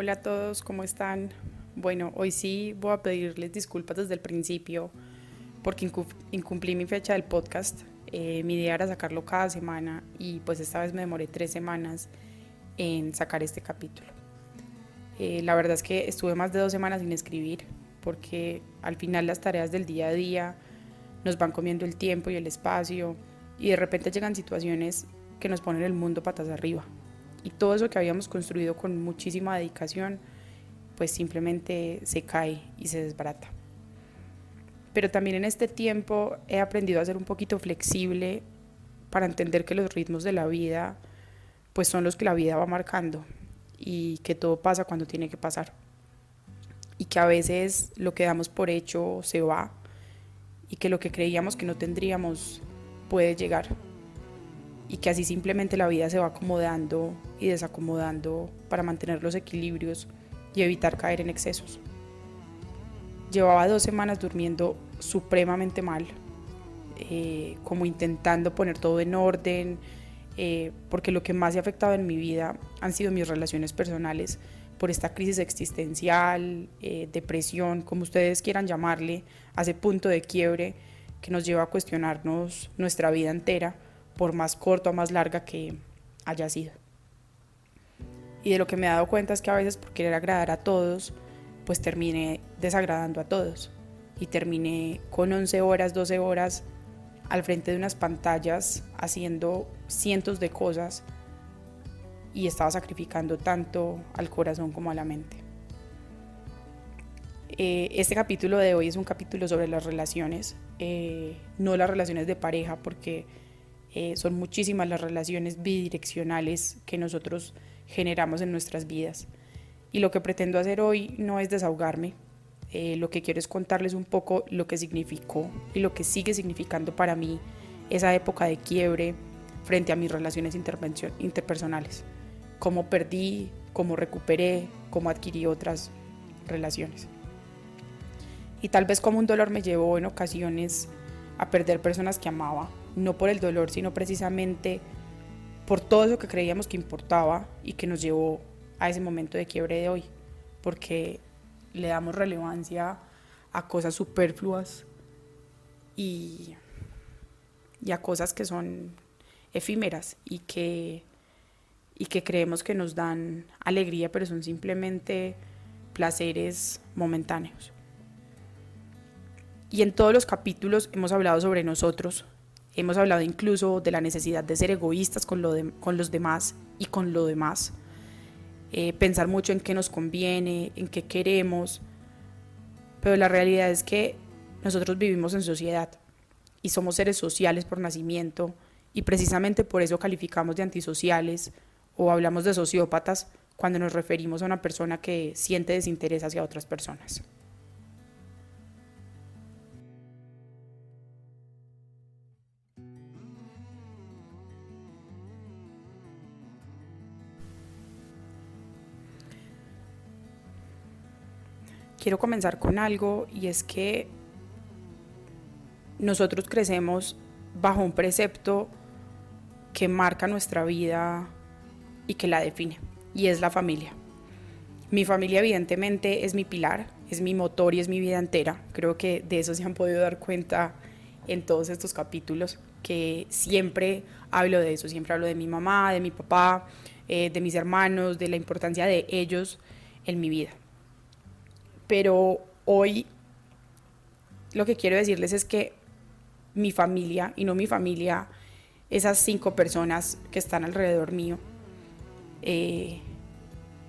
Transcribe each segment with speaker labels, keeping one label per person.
Speaker 1: Hola a todos, ¿cómo están? Bueno, hoy sí voy a pedirles disculpas desde el principio porque incumplí mi fecha del podcast. Eh, mi idea era sacarlo cada semana y pues esta vez me demoré tres semanas en sacar este capítulo. Eh, la verdad es que estuve más de dos semanas sin escribir porque al final las tareas del día a día nos van comiendo el tiempo y el espacio y de repente llegan situaciones que nos ponen el mundo patas arriba y todo eso que habíamos construido con muchísima dedicación, pues simplemente se cae y se desbarata. Pero también en este tiempo he aprendido a ser un poquito flexible para entender que los ritmos de la vida pues son los que la vida va marcando y que todo pasa cuando tiene que pasar. Y que a veces lo que damos por hecho se va y que lo que creíamos que no tendríamos puede llegar y que así simplemente la vida se va acomodando y desacomodando para mantener los equilibrios y evitar caer en excesos. Llevaba dos semanas durmiendo supremamente mal, eh, como intentando poner todo en orden, eh, porque lo que más ha afectado en mi vida han sido mis relaciones personales por esta crisis existencial, eh, depresión, como ustedes quieran llamarle, a punto de quiebre que nos lleva a cuestionarnos nuestra vida entera por más corta o más larga que haya sido. Y de lo que me he dado cuenta es que a veces por querer agradar a todos, pues terminé desagradando a todos. Y terminé con 11 horas, 12 horas al frente de unas pantallas haciendo cientos de cosas y estaba sacrificando tanto al corazón como a la mente. Eh, este capítulo de hoy es un capítulo sobre las relaciones, eh, no las relaciones de pareja, porque eh, son muchísimas las relaciones bidireccionales que nosotros generamos en nuestras vidas. Y lo que pretendo hacer hoy no es desahogarme, eh, lo que quiero es contarles un poco lo que significó y lo que sigue significando para mí esa época de quiebre frente a mis relaciones interpersonales. Cómo perdí, cómo recuperé, cómo adquirí otras relaciones. Y tal vez como un dolor me llevó en ocasiones a perder personas que amaba no por el dolor, sino precisamente por todo eso que creíamos que importaba y que nos llevó a ese momento de quiebre de hoy, porque le damos relevancia a cosas superfluas y, a cosas que son efímeras y que, y que creemos que nos dan alegría, pero son simplemente placeres momentáneos. Y en todos los capítulos hemos hablado sobre nosotros, Hemos hablado incluso de la necesidad de ser egoístas con, lo con los demás y con lo demás. Eh, pensar mucho en qué nos conviene, en qué queremos. Pero la realidad es que nosotros vivimos en sociedad y somos seres sociales por nacimiento y precisamente por eso calificamos de antisociales o hablamos de sociópatas cuando nos referimos a una persona que siente desinterés hacia otras personas. Quiero comenzar con algo y es que nosotros crecemos bajo un precepto que marca nuestra vida y que la define, y es la familia. Mi familia evidentemente es mi pilar, es mi motor y es mi vida entera. Creo que de eso se han podido dar cuenta en todos estos capítulos, que siempre hablo de eso, siempre hablo de mi mamá, de mi papá, eh, de mis hermanos, de la importancia de ellos en mi vida pero hoy lo que quiero decirles es que mi familia, y no mi familia, esas cinco personas que están alrededor mío, eh,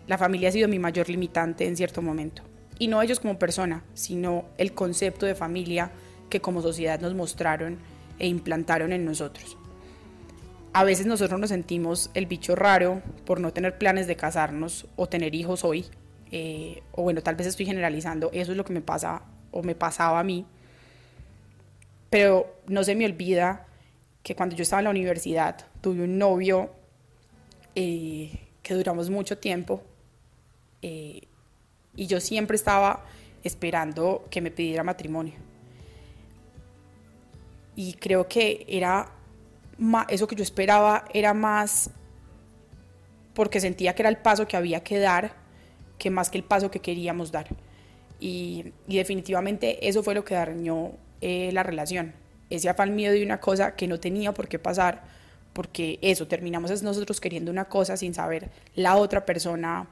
Speaker 1: la familia ha sido mi mayor limitante en cierto momento. Y no ellos como persona, sino el concepto de familia que como sociedad nos mostraron e implantaron en nosotros. A veces nosotros nos sentimos el bicho raro por no tener planes de casarnos o tener hijos hoy, eh, o bueno, tal vez estoy generalizando, eso es lo que me pasa o me pasaba a mí, pero no se me olvida que cuando yo estaba en la universidad tuve un novio eh, que duramos mucho tiempo eh, y yo siempre estaba esperando que me pidiera matrimonio. Y creo que era eso que yo esperaba era más porque sentía que era el paso que había que dar que más que el paso que queríamos dar. Y, definitivamente eso fue lo que dañó eh, la relación. Ese afán mío de una cosa que no tenía por qué pasar, porque eso, terminamos nosotros queriendo una cosa sin saber la otra persona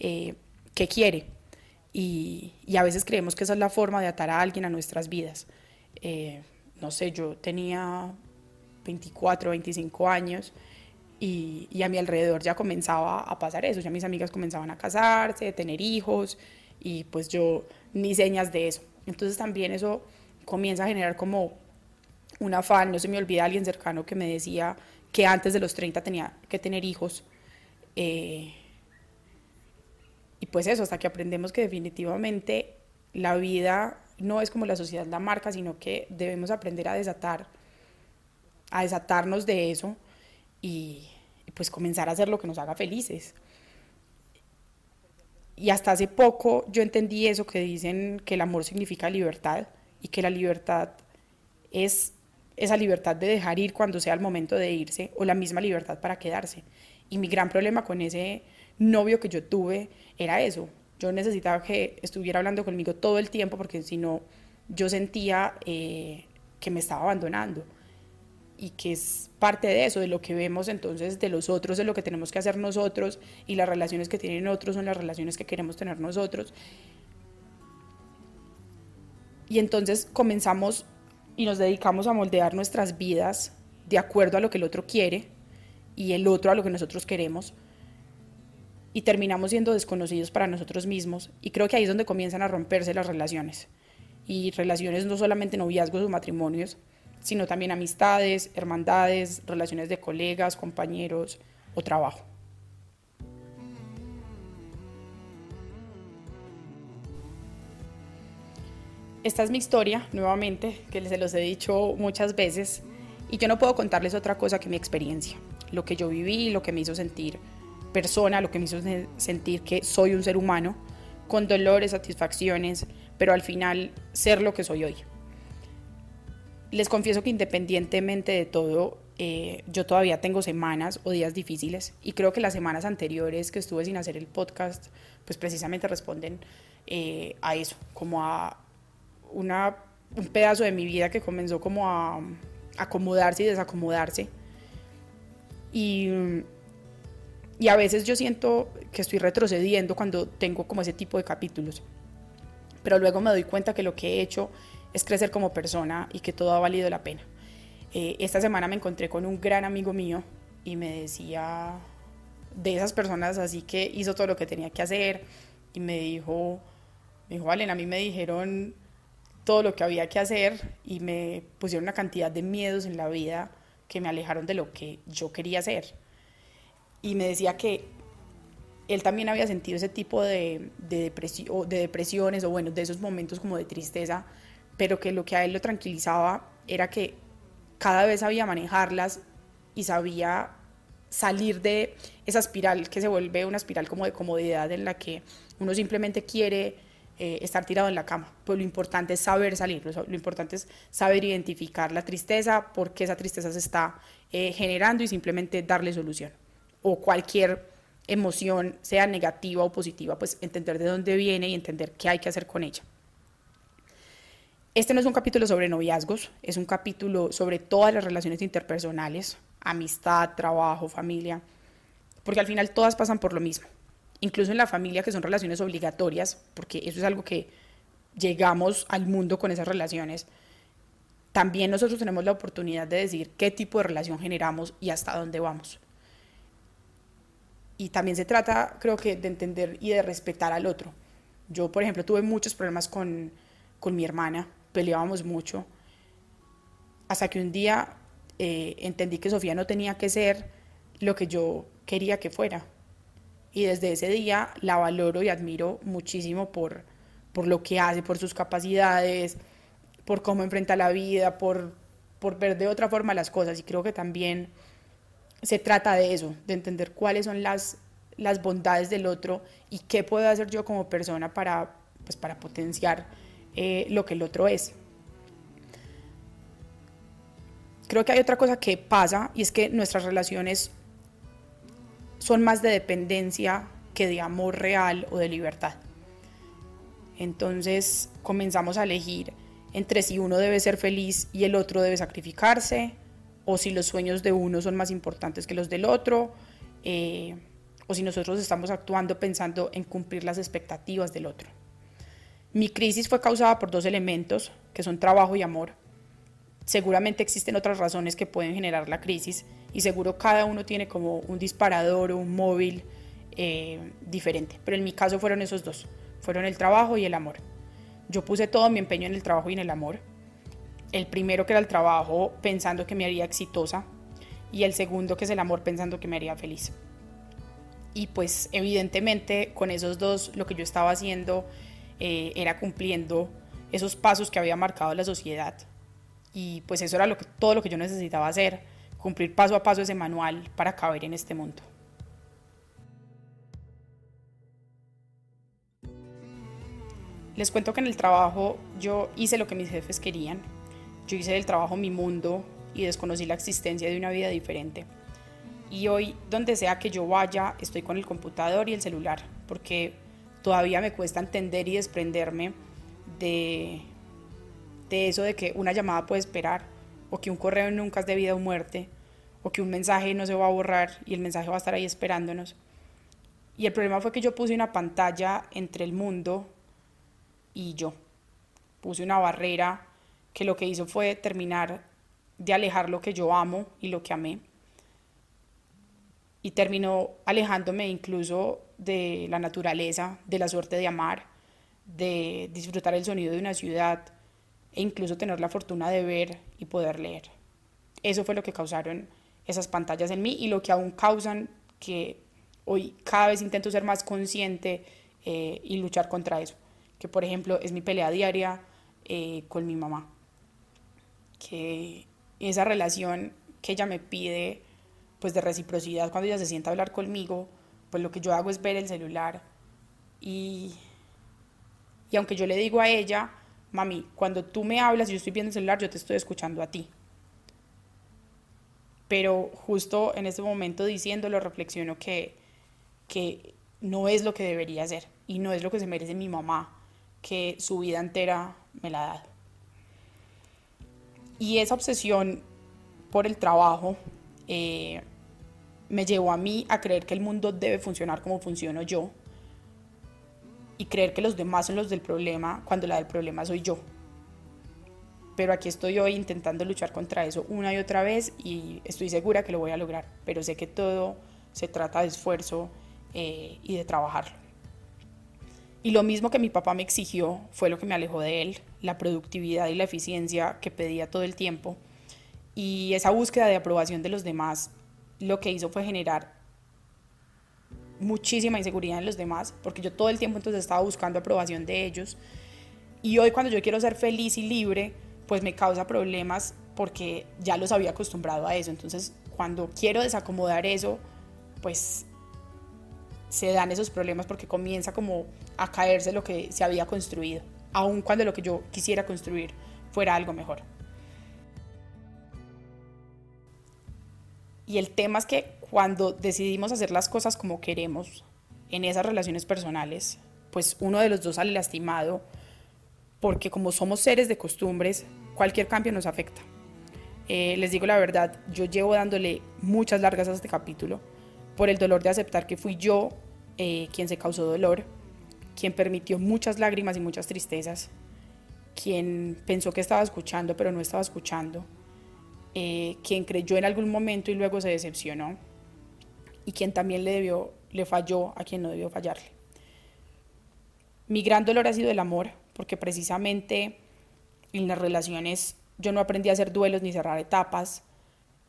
Speaker 1: eh, qué quiere. Y, a veces creemos que esa es la forma de atar a alguien a nuestras vidas. Eh, no sé, yo tenía 24, 25 años y, y, a mi alrededor ya comenzaba a pasar eso, ya mis amigas comenzaban a casarse, a tener hijos y pues yo ni señas de eso. Entonces también eso comienza a generar como un afán, no se me olvida alguien cercano que me decía que antes de los 30 tenía que tener hijos. Eh, y pues eso, hasta que aprendemos que definitivamente la vida no es como la sociedad la marca, sino que debemos aprender a desatar, a desatarnos de eso y, pues comenzar a hacer lo que nos haga felices. Y hasta hace poco yo entendí eso que dicen que el amor significa libertad y que la libertad es esa libertad de dejar ir cuando sea el momento de irse o la misma libertad para quedarse. Y mi gran problema con ese novio que yo tuve era eso. Yo necesitaba que estuviera hablando conmigo todo el tiempo porque si no, yo sentía eh, que me estaba abandonando. Y que es parte de eso, de lo que vemos entonces de los otros, de lo que tenemos que hacer nosotros y las relaciones que tienen otros son las relaciones que queremos tener nosotros. Y entonces comenzamos y nos dedicamos a moldear nuestras vidas de acuerdo a lo que el otro quiere y el otro a lo que nosotros queremos y terminamos siendo desconocidos para nosotros mismos y creo que ahí es donde comienzan a romperse las relaciones y relaciones no solamente noviazgos o matrimonios sino también amistades, hermandades, relaciones de colegas, compañeros o trabajo. Esta es mi historia, nuevamente, que se los he dicho muchas veces, y yo no puedo contarles otra cosa que mi experiencia, lo que yo viví, lo que me hizo sentir persona, lo que me hizo sentir que soy un ser humano, con dolores, satisfacciones, pero al final ser lo que soy hoy. Les confieso que independientemente de todo, eh, yo todavía tengo semanas o días difíciles y creo que las semanas anteriores que estuve sin hacer el podcast, pues precisamente responden eh, a eso, como a una, un pedazo de mi vida que comenzó como a acomodarse y desacomodarse. Y, y a veces yo siento que estoy retrocediendo cuando tengo como ese tipo de capítulos. Pero luego me doy cuenta que lo que he hecho es crecer como persona y que todo ha valido la pena. Eh, esta semana me encontré con un gran amigo mío y me decía de esas personas así que hizo todo lo que tenía que hacer y me dijo, me dijo, Valen, a mí me dijeron todo lo que había que hacer y me pusieron una cantidad de miedos en la vida que me alejaron de lo que yo quería hacer. Y me decía que él también había sentido ese tipo de, de, de depresiones o bueno, de esos momentos como de tristeza, pero que lo que a él lo tranquilizaba era que cada vez sabía manejarlas y sabía salir de esa espiral que se vuelve una espiral como de comodidad en la que uno simplemente quiere eh, estar tirado en la cama. Pues lo importante es saber salir, lo, importante es saber identificar la tristeza, por qué esa tristeza se está eh, generando y simplemente darle solución. O cualquier emoción, sea negativa o positiva, pues entender de dónde viene y entender qué hay que hacer con ella. Este no es un capítulo sobre noviazgos, es un capítulo sobre todas las relaciones interpersonales, amistad, trabajo, familia, porque al final todas pasan por lo mismo incluso en la familia, que son relaciones obligatorias, porque eso es algo que llegamos al mundo con esas relaciones, también nosotros tenemos la oportunidad de decir qué tipo de relación generamos y hasta dónde vamos. Y también se trata, creo que, de entender y de respetar al otro. Yo, por ejemplo, tuve muchos problemas con, con mi hermana, peleábamos mucho, hasta que un día eh, entendí que Sofía no tenía que ser lo que yo quería que fuera y desde ese día la valoro y admiro muchísimo por, por lo que hace, por sus capacidades, por cómo enfrenta la vida, por, por ver de otra forma las cosas. Y creo que también se trata de eso, de entender cuáles son las, las bondades del otro y qué puedo hacer yo como persona para, pues, para potenciar eh, lo que el otro es. Creo que hay otra cosa que pasa y es que nuestras relaciones son más de dependencia que de amor real o de libertad. Entonces comenzamos a elegir entre si uno debe ser feliz y el otro debe sacrificarse, o si los sueños de uno son más importantes que los del otro, eh, o si nosotros estamos actuando pensando en cumplir las expectativas del otro. Mi crisis fue causada por dos elementos, que son trabajo y amor. Seguramente existen otras razones que pueden generar la crisis y seguro cada uno tiene como un disparador o un móvil eh, diferente, pero en mi caso fueron esos dos, fueron el trabajo y el amor. Yo puse todo mi empeño en el trabajo y en el amor. El primero que era el trabajo pensando que me haría exitosa y el segundo que es el amor pensando que me haría feliz. Y pues evidentemente con esos dos lo que yo estaba haciendo eh, era cumpliendo esos pasos que había marcado la sociedad y pues eso era lo que, todo lo que yo necesitaba hacer, cumplir paso a paso ese manual para caber en este mundo. Les cuento que en el trabajo yo hice lo que mis jefes querían, yo hice del trabajo mi mundo y desconocí la existencia de una vida diferente. Y hoy, donde sea que yo vaya, estoy con el computador y el celular, porque todavía me cuesta entender y desprenderme de de eso de que una llamada puede esperar, o que un correo nunca es de vida o muerte, o que un mensaje no se va a borrar y el mensaje va a estar ahí esperándonos. Y el problema fue que yo puse una pantalla entre el mundo y yo. Puse una barrera que lo que hizo fue terminar de alejar lo que yo amo y lo que amé. Y terminó alejándome incluso de la naturaleza, de la suerte de amar, de disfrutar el sonido de una ciudad, e incluso tener la fortuna de ver y poder leer. Eso fue lo que causaron esas pantallas en mí y lo que aún causan que hoy cada vez intento ser más consciente eh, y luchar contra eso. Que por ejemplo es mi pelea diaria eh, con mi mamá. Que esa relación que ella me pide pues de reciprocidad cuando ella se sienta a hablar conmigo, pues lo que yo hago es ver el celular y, y aunque yo le digo a ella, mami, cuando tú me hablas y yo estoy viendo el celular, yo te estoy escuchando a ti. Pero justo en este momento diciéndolo, reflexiono que, que no es lo que debería ser y no es lo que se merece mi mamá, que su vida entera me la ha dado. Y esa obsesión por el trabajo eh, me llevó a mí a creer que el mundo debe funcionar como funciono yo y creer que los demás son los del problema cuando la del problema soy yo. Pero aquí estoy hoy intentando luchar contra eso una y otra vez y estoy segura que lo voy a lograr, pero sé que todo se trata de esfuerzo eh, y de trabajarlo. Y lo mismo que mi papá me exigió fue lo que me alejó de él, la productividad y la eficiencia que pedía todo el tiempo. Y esa búsqueda de aprobación de los demás lo que hizo fue generar muchísima inseguridad en los demás, porque yo todo el tiempo entonces estaba buscando aprobación de ellos. Y hoy cuando yo quiero ser feliz y libre, pues me causa problemas porque ya los había acostumbrado a eso. Entonces cuando quiero desacomodar eso, pues se dan esos problemas porque comienza como a caerse lo que se había construido, aun cuando lo que yo quisiera construir fuera algo mejor. Y el tema es que cuando decidimos hacer las cosas como queremos en esas relaciones personales, pues uno de los dos sale lastimado porque como somos seres de costumbres, cualquier cambio nos afecta. Eh, les digo la verdad, yo llevo dándole muchas largas a este capítulo por el dolor de aceptar que fui yo eh, quien se causó dolor, quien permitió muchas lágrimas y muchas tristezas, quien pensó que estaba escuchando pero no estaba escuchando, eh, quien creyó en algún momento y luego se decepcionó y quien también le, debió, le falló a quien no debió fallarle. Mi gran dolor ha sido el amor, porque precisamente en las relaciones yo no aprendí a hacer duelos ni cerrar etapas,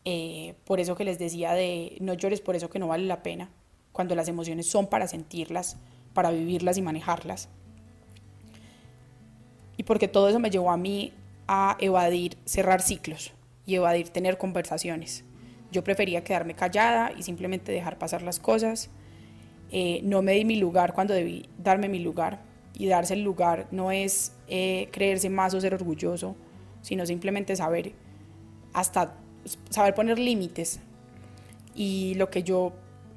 Speaker 1: eh, por eso que les decía de no llores por eso que no vale la pena, cuando las emociones son para sentirlas, para vivirlas y manejarlas. Y porque todo eso me llevó a mí a evadir cerrar ciclos y evadir tener conversaciones. Yo prefería quedarme callada y simplemente dejar pasar las cosas. Eh, no me di mi lugar cuando debí darme mi lugar. Y darse el lugar no es eh, creerse más o ser orgulloso, sino simplemente saber hasta saber poner límites. Y lo que yo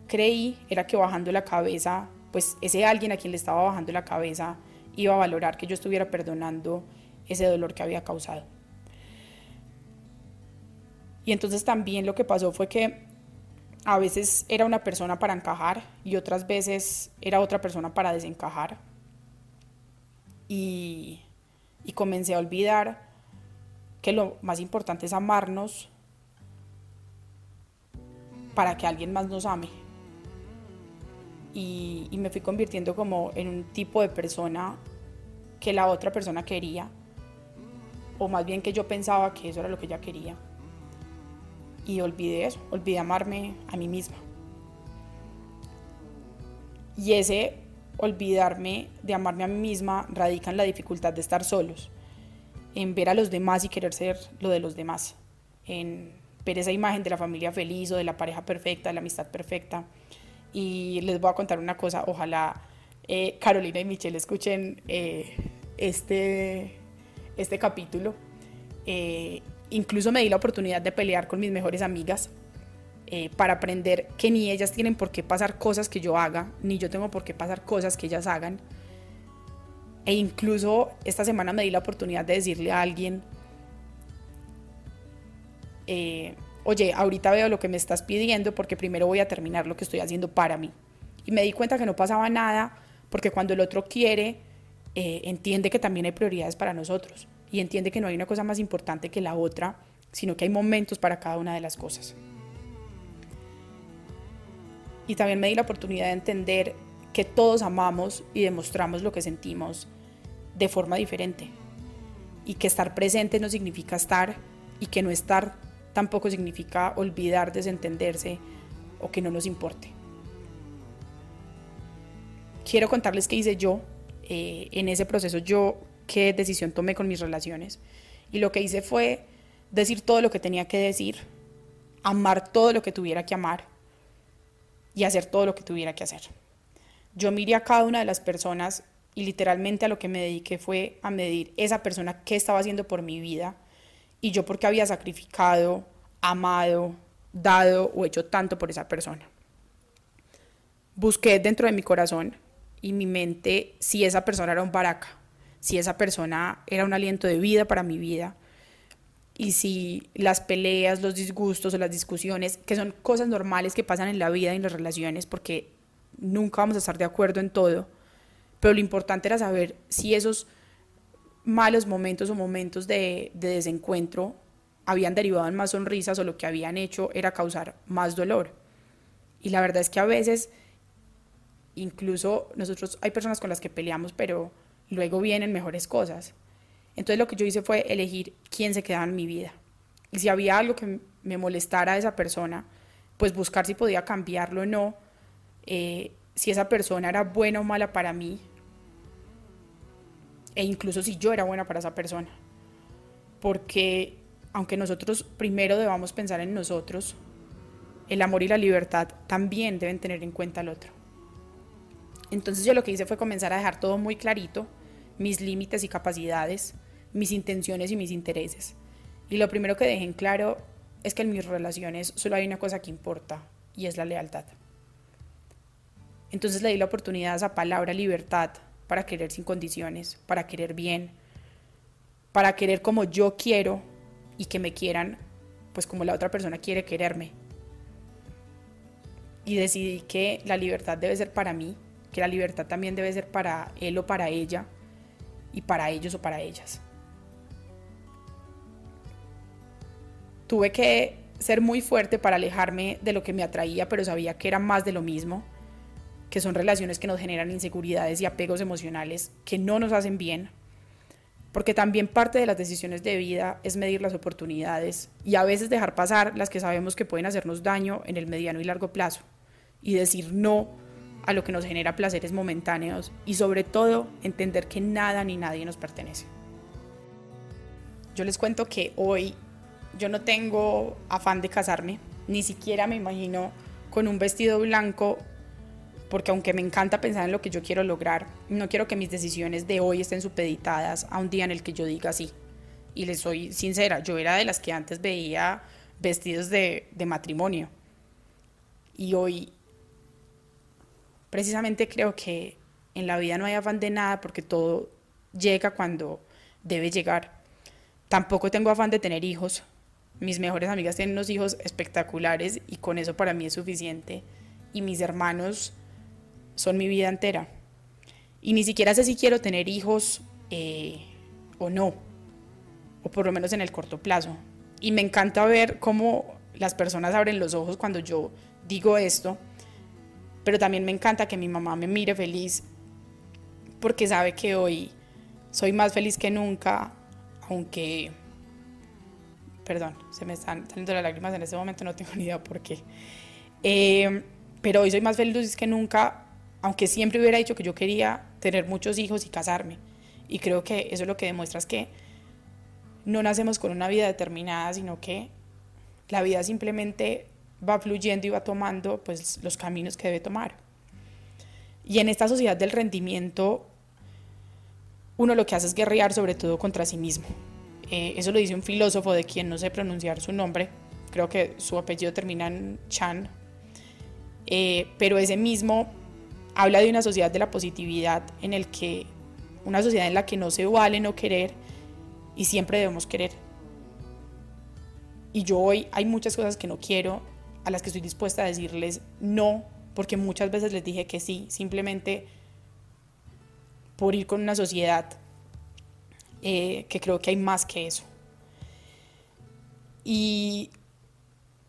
Speaker 1: creí era que bajando la cabeza pues ese alguien a quien le estaba bajando la cabeza iba a valorar que yo estuviera perdonando ese dolor que había causado. Y entonces también lo que pasó fue que a veces era una persona para encajar y otras veces era otra persona para desencajar. Y, y comencé a olvidar que lo más importante es amarnos para que alguien más nos ame. Y, y, me fui convirtiendo como en un tipo de persona que la otra persona quería, o más bien que yo pensaba que eso era lo que ella quería y olvidé eso, olvidé amarme a mí misma. Y ese olvidarme de amarme a mí misma radica en la dificultad de estar solos, en ver a los demás y querer ser lo de los demás, en ver esa imagen de la familia feliz o de la pareja perfecta, de la amistad perfecta. Y les voy a contar una cosa, ojalá eh, Carolina y Michelle escuchen eh, este, este capítulo. Eh, incluso me di la oportunidad de pelear con mis mejores amigas eh, para aprender que ni ellas tienen por qué pasar cosas que yo haga, ni yo tengo por qué pasar cosas que ellas hagan. E incluso esta semana me di la oportunidad de decirle a alguien, eh, oye, ahorita veo lo que me estás pidiendo porque primero voy a terminar lo que estoy haciendo para mí. Y me di cuenta que no pasaba nada porque cuando el otro quiere, eh, entiende que también hay prioridades para nosotros y entiende que no hay una cosa más importante que la otra, sino que hay momentos para cada una de las cosas. Y también me di la oportunidad de entender que todos amamos y demostramos lo que sentimos de forma diferente. Y que estar presente no significa estar y que no estar tampoco significa olvidar, desentenderse o que no nos importe. Quiero contarles qué hice yo eh, en ese proceso. Yo qué decisión tomé con mis relaciones. Y lo que hice fue decir todo lo que tenía que decir, amar todo lo que tuviera que amar y hacer todo lo que tuviera que hacer. Yo miré a cada una de las personas y literalmente a lo que me dediqué fue a medir esa persona qué estaba haciendo por mi vida y yo porque había sacrificado, amado, dado o hecho tanto por esa persona. Busqué dentro de mi corazón y mi mente si esa persona era un baraca, si esa persona era un aliento de vida para mi vida y si las peleas, los disgustos o las discusiones, que son cosas normales que pasan en la vida y en las relaciones, porque nunca vamos a estar de acuerdo en todo, pero lo importante era saber si esos malos momentos o momentos de, de desencuentro habían derivado en más sonrisas o lo que habían hecho era causar más dolor. Y la verdad es que a veces, incluso nosotros hay personas con las que peleamos, pero luego vienen mejores cosas. Entonces lo que yo hice fue elegir quién se quedaba en mi vida. Y si había algo que me molestara a esa persona, pues buscar si podía cambiarlo o no, eh, si esa persona era buena o mala para mí, e incluso si yo era buena para esa persona. Porque aunque nosotros primero debamos pensar en nosotros, el amor y la libertad también deben tener en cuenta al otro. Entonces yo lo que hice fue comenzar a dejar todo muy clarito mis límites y capacidades, mis intenciones y mis intereses. Y lo primero que dejé en claro es que en mis relaciones solo hay una cosa que importa y es la lealtad. Entonces le di la oportunidad a esa palabra libertad para querer sin condiciones, para querer bien, para querer como yo quiero y que me quieran pues como la otra persona quiere quererme. Y decidí que la libertad debe ser para mí, que la libertad también debe ser para él o para ella, y para ellos o para ellas. Tuve que ser muy fuerte para alejarme de lo que me atraía, pero sabía que era más de lo mismo, que son relaciones que nos generan inseguridades y apegos emocionales que no nos hacen bien, porque también parte de las decisiones de vida es medir las oportunidades y a veces dejar pasar las que sabemos que pueden hacernos daño en el mediano y largo plazo y decir no a lo que nos genera placeres momentáneos y sobre todo entender que nada ni nadie nos pertenece. Yo les cuento que hoy yo no tengo afán de casarme, ni siquiera me imagino con un vestido blanco, porque aunque me encanta pensar en lo que yo quiero lograr, no quiero que mis decisiones de hoy estén supeditadas a un día en el que yo diga sí. Y les soy sincera, yo era de las que antes veía vestidos de, de matrimonio. Y hoy precisamente creo que en la vida no hay afán de nada porque todo llega cuando debe llegar. Tampoco tengo afán de tener hijos. Mis mejores amigas tienen unos hijos espectaculares y con eso para mí es suficiente. Y mis hermanos son mi vida entera. Y ni siquiera sé si quiero tener hijos eh, o no, o por lo menos en el corto plazo. Y me encanta ver cómo las personas abren los ojos cuando yo digo esto, pero también me encanta que mi mamá me mire feliz porque sabe que hoy soy más feliz que nunca, aunque, perdón, se me están saliendo las lágrimas en este momento, no tengo ni idea por qué. Eh, pero hoy soy más feliz que nunca, aunque siempre hubiera dicho que yo quería tener muchos hijos y casarme. Y creo que eso es lo que demuestra es que no nacemos con una vida determinada, sino que la vida simplemente va fluyendo y va tomando pues, los caminos que debe tomar. Y en esta sociedad del rendimiento, uno lo que hace es guerrear sobre todo contra sí mismo. Eh, eso lo dice un filósofo de quien no sé pronunciar su nombre, creo que su apellido termina en Chan, eh, pero ese mismo habla de una sociedad de la positividad en el que una sociedad en la que no se vale no querer y siempre debemos querer. Y yo hoy hay muchas cosas que no quiero, a las que estoy dispuesta a decirles no, porque muchas veces les dije que sí, simplemente por ir con una sociedad eh, que creo que hay más que eso. Y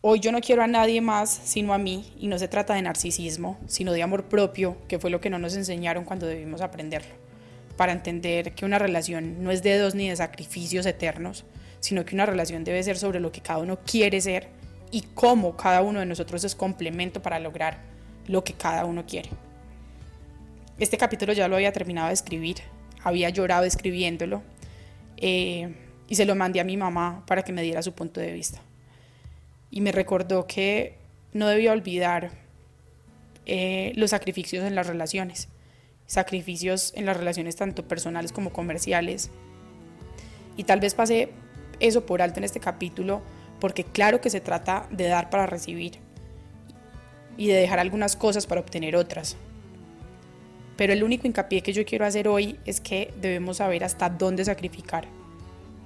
Speaker 1: hoy yo no quiero a nadie más sino a mí, y no se trata de narcisismo, sino de amor propio, que fue lo que no nos enseñaron cuando debimos aprenderlo para entender que una relación no es de dos ni de sacrificios eternos, sino que una relación debe ser sobre lo que cada uno quiere ser y cómo cada uno de nosotros es complemento para lograr lo que cada uno quiere. Este capítulo ya lo había terminado de escribir, había llorado escribiéndolo eh, y se lo mandé a mi mamá para que me diera su punto de vista. Y me recordó que no debía olvidar eh, los sacrificios en las relaciones sacrificios en las relaciones tanto personales como comerciales. Y tal vez pase eso por alto en este capítulo, porque claro que se trata de dar para recibir y de dejar algunas cosas para obtener otras. Pero el único hincapié que yo quiero hacer hoy es que debemos saber hasta dónde sacrificar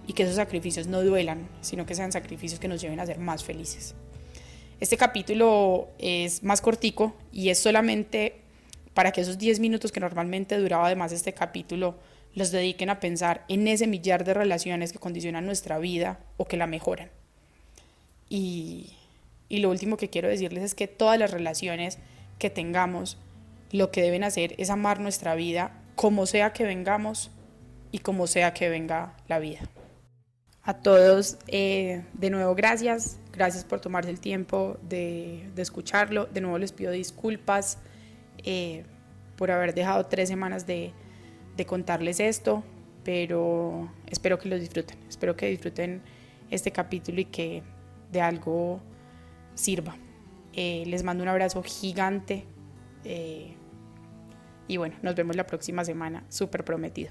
Speaker 1: y que esos sacrificios no duelan, sino que sean sacrificios que nos lleven a ser más felices. Este capítulo es más cortico y es solamente para que esos 10 minutos que normalmente duraba además este capítulo los dediquen a pensar en ese millar de relaciones que condicionan nuestra vida o que la mejoran. Y, y lo último que quiero decirles es que todas las relaciones que tengamos, lo que deben hacer es amar nuestra vida como sea que vengamos y como sea que venga la vida. A todos, eh, de nuevo, gracias. Gracias por tomarse el tiempo de, de escucharlo. De nuevo les pido disculpas eh, por haber dejado tres semanas de, contarles esto, pero espero que lo disfruten, espero que disfruten este capítulo y que de algo sirva. Eh, les mando un abrazo gigante eh, y bueno, nos vemos la próxima semana, súper prometido.